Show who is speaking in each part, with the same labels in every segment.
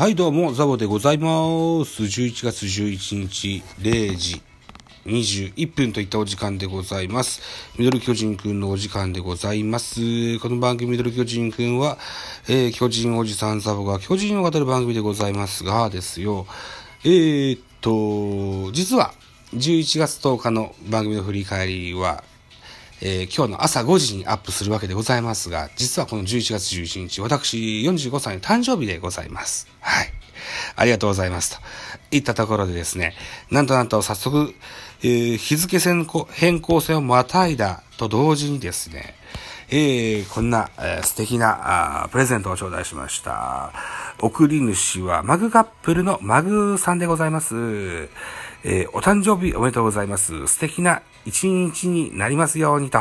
Speaker 1: はい、どうも、ザボでございます。11月11日0時21分といったお時間でございます。ミドル巨人くんのお時間でございます。この番組ミドル巨人くんは、えー、巨人おじさんザボが巨人を語る番組でございますがですよ、えー、っと、実は11月10日の番組の振り返りは、えー今日の朝5時にアップするわけでございますが、実はこの11月11日、私45歳の誕生日でございます。はい。ありがとうございます。と言ったところでですね、なんとなんと早速、えー日付変更変更線をまたいだと同時にですね、えーこんな、えー素敵なあプレゼントを頂戴しました。送り主はマグカップルのマグさんでございます。えーお誕生日おめでとうございます。素敵な一日になりますようにと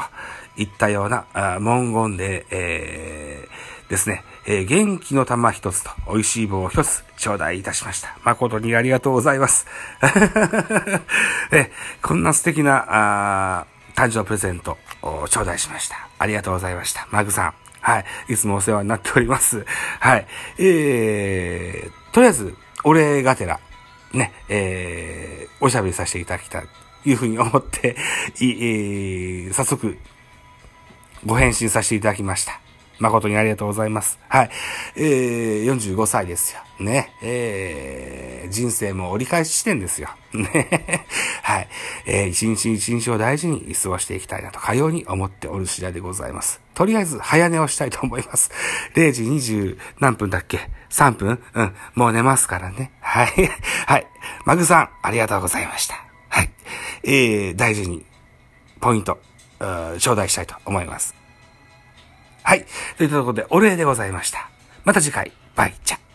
Speaker 1: いったようなあ文言で、えーですね、えー元気の玉一つと美味しい棒一つ頂戴いたしました。誠にありがとうございます。えこんな素敵なあ誕生日プレゼントを頂戴しました。ありがとうございました。マグさん。はい。いつもお世話になっております。はい。えー、とりあえず、お礼がてら、ね、えー、おしゃべりさせていただきたい、というふうに思って、い、えー、早速、ご返信させていただきました。誠にありがとうございます。はい。えー、45歳ですよ。ね。えー、人生も折り返し地点ですよ。ね。はい。えー、一日一日を大事に過ごしていきたいなと、かように思っておる次第でございます。とりあえず、早寝をしたいと思います。0時20何分だっけ ?3 分？うん。もう寝ますからね。はい。はい。マグさん、ありがとうございました。はい。えー、大事に、ポイント、頂戴したいと思います。はい。といったところで、お礼でございました。また次回、バイチャ。